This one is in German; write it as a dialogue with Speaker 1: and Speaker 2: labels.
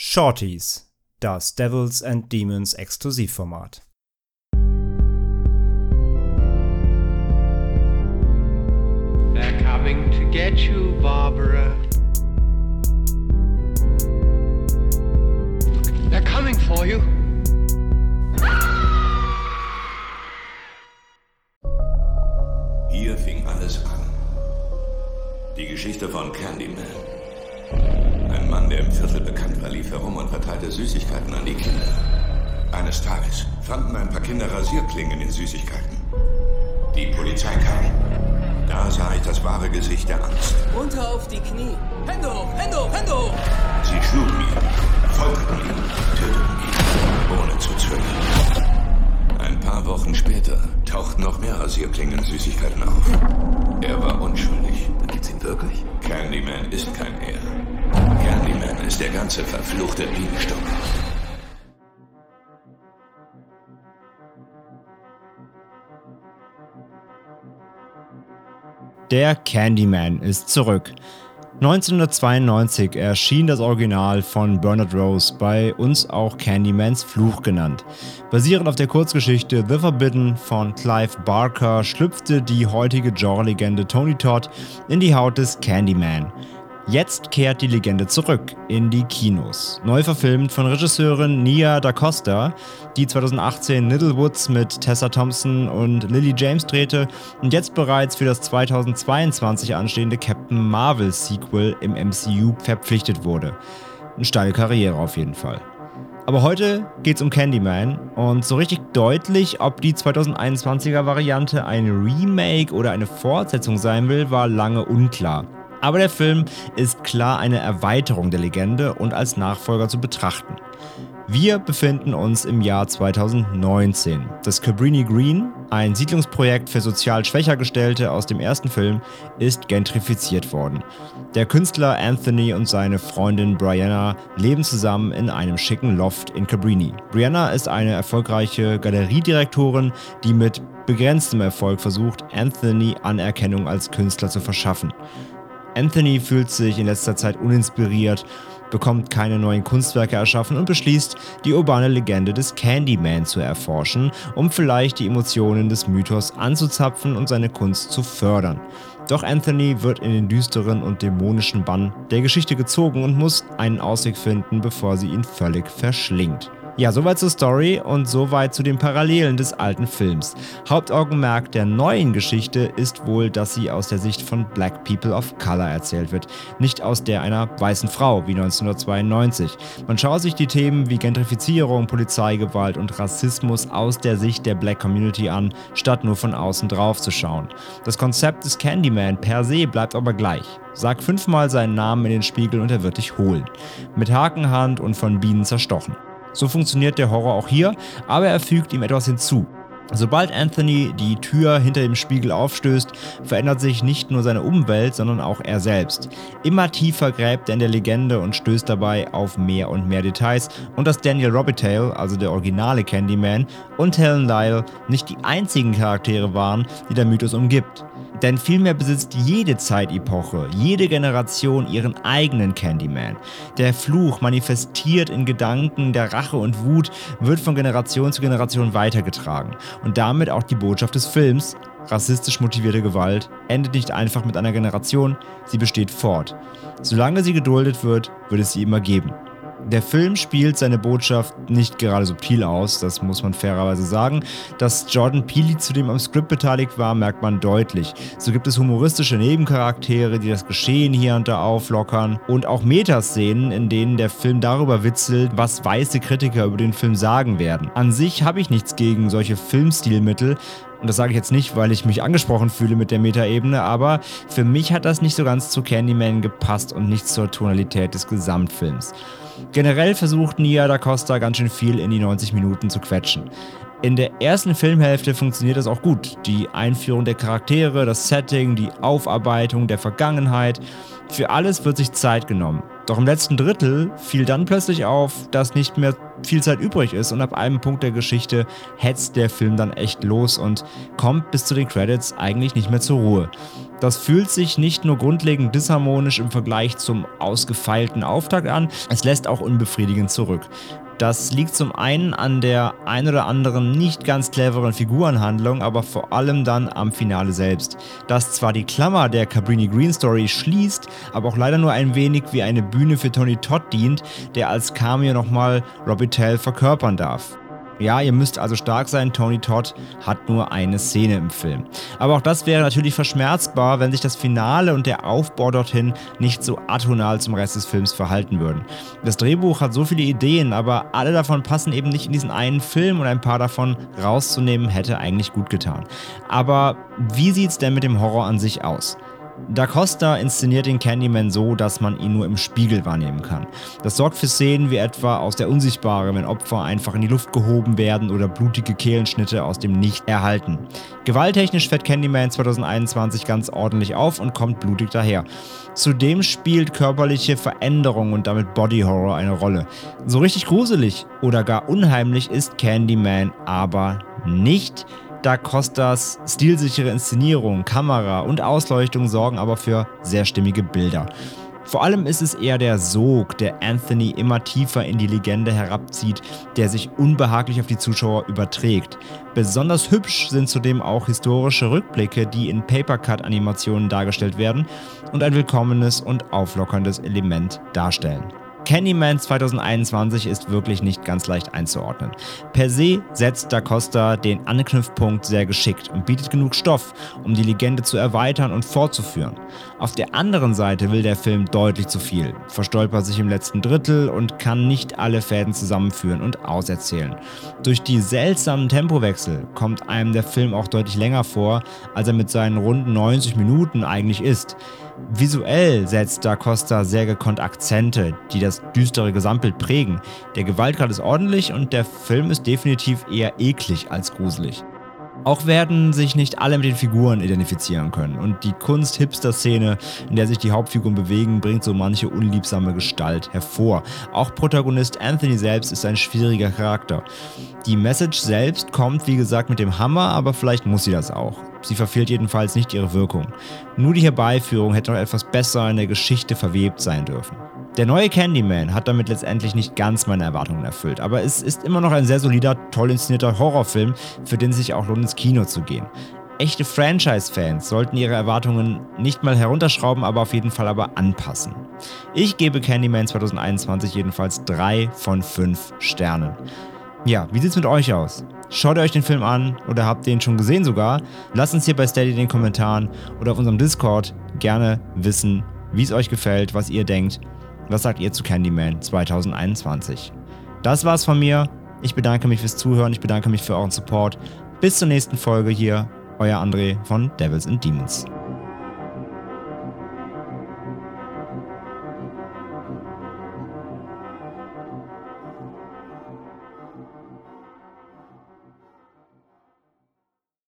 Speaker 1: Shorties, das Devils and Demons Exklusivformat.
Speaker 2: They're coming to get you, Barbara. They're coming for you.
Speaker 3: Hier fing alles an. Die Geschichte von Candyman. Mann, der im Viertel bekannt war, lief herum und verteilte Süßigkeiten an die Kinder. Eines Tages fanden ein paar Kinder Rasierklingen in Süßigkeiten. Die Polizei kam. Da sah ich das wahre Gesicht der Angst.
Speaker 4: Runter auf die Knie. Hände hoch, Hände hoch, Hände hoch.
Speaker 3: Sie schlugen ihn, folterten ihn, töteten ihn, ohne zu zögern. Ein paar Wochen später tauchten noch mehr Rasierklingen-Süßigkeiten auf. Er war unschuldig.
Speaker 4: Gibt's ihn wirklich?
Speaker 3: Candyman ist kein ist der ganze verfluchte Bienenstock.
Speaker 1: Der Candyman ist zurück. 1992 erschien das Original von Bernard Rose, bei uns auch Candymans Fluch genannt. Basierend auf der Kurzgeschichte The Forbidden von Clive Barker schlüpfte die heutige Genre-Legende Tony Todd in die Haut des Candyman. Jetzt kehrt die Legende zurück in die Kinos. Neu verfilmt von Regisseurin Nia Da Costa, die 2018 Little Woods mit Tessa Thompson und Lily James drehte und jetzt bereits für das 2022 anstehende Captain Marvel Sequel im MCU verpflichtet wurde. Eine steile Karriere auf jeden Fall. Aber heute geht's um Candyman und so richtig deutlich, ob die 2021er Variante ein Remake oder eine Fortsetzung sein will, war lange unklar. Aber der Film ist klar eine Erweiterung der Legende und als Nachfolger zu betrachten. Wir befinden uns im Jahr 2019. Das Cabrini Green, ein Siedlungsprojekt für sozial schwächer Gestellte aus dem ersten Film, ist gentrifiziert worden. Der Künstler Anthony und seine Freundin Brianna leben zusammen in einem schicken Loft in Cabrini. Brianna ist eine erfolgreiche Galeriedirektorin, die mit begrenztem Erfolg versucht, Anthony Anerkennung als Künstler zu verschaffen. Anthony fühlt sich in letzter Zeit uninspiriert, bekommt keine neuen Kunstwerke erschaffen und beschließt, die urbane Legende des Candyman zu erforschen, um vielleicht die Emotionen des Mythos anzuzapfen und seine Kunst zu fördern. Doch Anthony wird in den düsteren und dämonischen Bann der Geschichte gezogen und muss einen Ausweg finden, bevor sie ihn völlig verschlingt. Ja, soweit zur Story und soweit zu den Parallelen des alten Films. Hauptaugenmerk der neuen Geschichte ist wohl, dass sie aus der Sicht von Black People of Color erzählt wird, nicht aus der einer weißen Frau wie 1992. Man schaut sich die Themen wie Gentrifizierung, Polizeigewalt und Rassismus aus der Sicht der Black Community an, statt nur von außen drauf zu schauen. Das Konzept des Candyman per se bleibt aber gleich. Sag fünfmal seinen Namen in den Spiegel und er wird dich holen. Mit Hakenhand und von Bienen zerstochen. So funktioniert der Horror auch hier, aber er fügt ihm etwas hinzu. Sobald Anthony die Tür hinter dem Spiegel aufstößt, verändert sich nicht nur seine Umwelt, sondern auch er selbst. Immer tiefer gräbt er in der Legende und stößt dabei auf mehr und mehr Details und dass Daniel Robitaille, also der originale Candyman, und Helen Lyle nicht die einzigen Charaktere waren, die der Mythos umgibt. Denn vielmehr besitzt jede Zeitepoche, jede Generation ihren eigenen Candyman. Der Fluch manifestiert in Gedanken der Rache und Wut, wird von Generation zu Generation weitergetragen. Und damit auch die Botschaft des Films, rassistisch motivierte Gewalt, endet nicht einfach mit einer Generation, sie besteht fort. Solange sie geduldet wird, wird es sie immer geben. Der Film spielt seine Botschaft nicht gerade subtil aus, das muss man fairerweise sagen. Dass Jordan Peele zudem am Skript beteiligt war, merkt man deutlich. So gibt es humoristische Nebencharaktere, die das Geschehen hier und da auflockern und auch Metaszenen, in denen der Film darüber witzelt, was weiße Kritiker über den Film sagen werden. An sich habe ich nichts gegen solche Filmstilmittel, und das sage ich jetzt nicht, weil ich mich angesprochen fühle mit der Metaebene, aber für mich hat das nicht so ganz zu Candyman gepasst und nicht zur Tonalität des Gesamtfilms. Generell versucht Nia da Costa ganz schön viel in die 90 Minuten zu quetschen. In der ersten Filmhälfte funktioniert das auch gut. Die Einführung der Charaktere, das Setting, die Aufarbeitung der Vergangenheit. Für alles wird sich Zeit genommen. Doch im letzten Drittel fiel dann plötzlich auf, dass nicht mehr viel Zeit übrig ist und ab einem Punkt der Geschichte hetzt der Film dann echt los und kommt bis zu den Credits eigentlich nicht mehr zur Ruhe. Das fühlt sich nicht nur grundlegend disharmonisch im Vergleich zum ausgefeilten Auftakt an, es lässt auch unbefriedigend zurück. Das liegt zum einen an der ein oder anderen nicht ganz cleveren Figurenhandlung, aber vor allem dann am Finale selbst. Das zwar die Klammer der Cabrini Green Story schließt, aber auch leider nur ein wenig wie eine Bühne für Tony Todd dient, der als Cameo nochmal Robbie Tell verkörpern darf. Ja, ihr müsst also stark sein, Tony Todd hat nur eine Szene im Film. Aber auch das wäre natürlich verschmerzbar, wenn sich das Finale und der Aufbau dorthin nicht so atonal zum Rest des Films verhalten würden. Das Drehbuch hat so viele Ideen, aber alle davon passen eben nicht in diesen einen Film und ein paar davon rauszunehmen hätte eigentlich gut getan. Aber wie sieht's denn mit dem Horror an sich aus? Da Costa inszeniert den Candyman so, dass man ihn nur im Spiegel wahrnehmen kann. Das sorgt für Szenen wie etwa aus der Unsichtbare, wenn Opfer einfach in die Luft gehoben werden oder blutige Kehlenschnitte aus dem Nicht erhalten. Gewalttechnisch fährt Candyman 2021 ganz ordentlich auf und kommt blutig daher. Zudem spielt körperliche Veränderung und damit Body Horror eine Rolle. So richtig gruselig oder gar unheimlich ist Candyman aber nicht. Da Costas stilsichere Inszenierung, Kamera und Ausleuchtung sorgen aber für sehr stimmige Bilder. Vor allem ist es eher der Sog, der Anthony immer tiefer in die Legende herabzieht, der sich unbehaglich auf die Zuschauer überträgt. Besonders hübsch sind zudem auch historische Rückblicke, die in Papercut-Animationen dargestellt werden und ein willkommenes und auflockerndes Element darstellen. Candyman 2021 ist wirklich nicht ganz leicht einzuordnen. Per se setzt Da Costa den Anknüpfpunkt sehr geschickt und bietet genug Stoff, um die Legende zu erweitern und fortzuführen. Auf der anderen Seite will der Film deutlich zu viel, verstolpert sich im letzten Drittel und kann nicht alle Fäden zusammenführen und auserzählen. Durch die seltsamen Tempowechsel kommt einem der Film auch deutlich länger vor, als er mit seinen rund 90 Minuten eigentlich ist. Visuell setzt Da Costa sehr gekonnt Akzente, die das düstere Gesamtbild prägen. Der Gewaltgrad ist ordentlich und der Film ist definitiv eher eklig als gruselig. Auch werden sich nicht alle mit den Figuren identifizieren können und die Kunst-Hipster-Szene, in der sich die Hauptfiguren bewegen, bringt so manche unliebsame Gestalt hervor. Auch Protagonist Anthony selbst ist ein schwieriger Charakter. Die Message selbst kommt, wie gesagt, mit dem Hammer, aber vielleicht muss sie das auch. Sie verfehlt jedenfalls nicht ihre Wirkung. Nur die Herbeiführung hätte noch etwas besser in der Geschichte verwebt sein dürfen. Der neue Candyman hat damit letztendlich nicht ganz meine Erwartungen erfüllt, aber es ist immer noch ein sehr solider, toll inszenierter Horrorfilm, für den es sich auch lohnt, ins Kino zu gehen. Echte Franchise-Fans sollten ihre Erwartungen nicht mal herunterschrauben, aber auf jeden Fall aber anpassen. Ich gebe Candyman 2021 jedenfalls 3 von 5 Sternen. Ja, wie sieht's mit euch aus? Schaut ihr euch den Film an oder habt ihr ihn schon gesehen sogar? Lasst uns hier bei Steady in den Kommentaren oder auf unserem Discord gerne wissen, wie es euch gefällt, was ihr denkt was sagt ihr zu Candyman 2021? Das war's von mir. Ich bedanke mich fürs Zuhören. Ich bedanke mich für euren Support. Bis zur nächsten Folge hier. Euer André von Devils and Demons.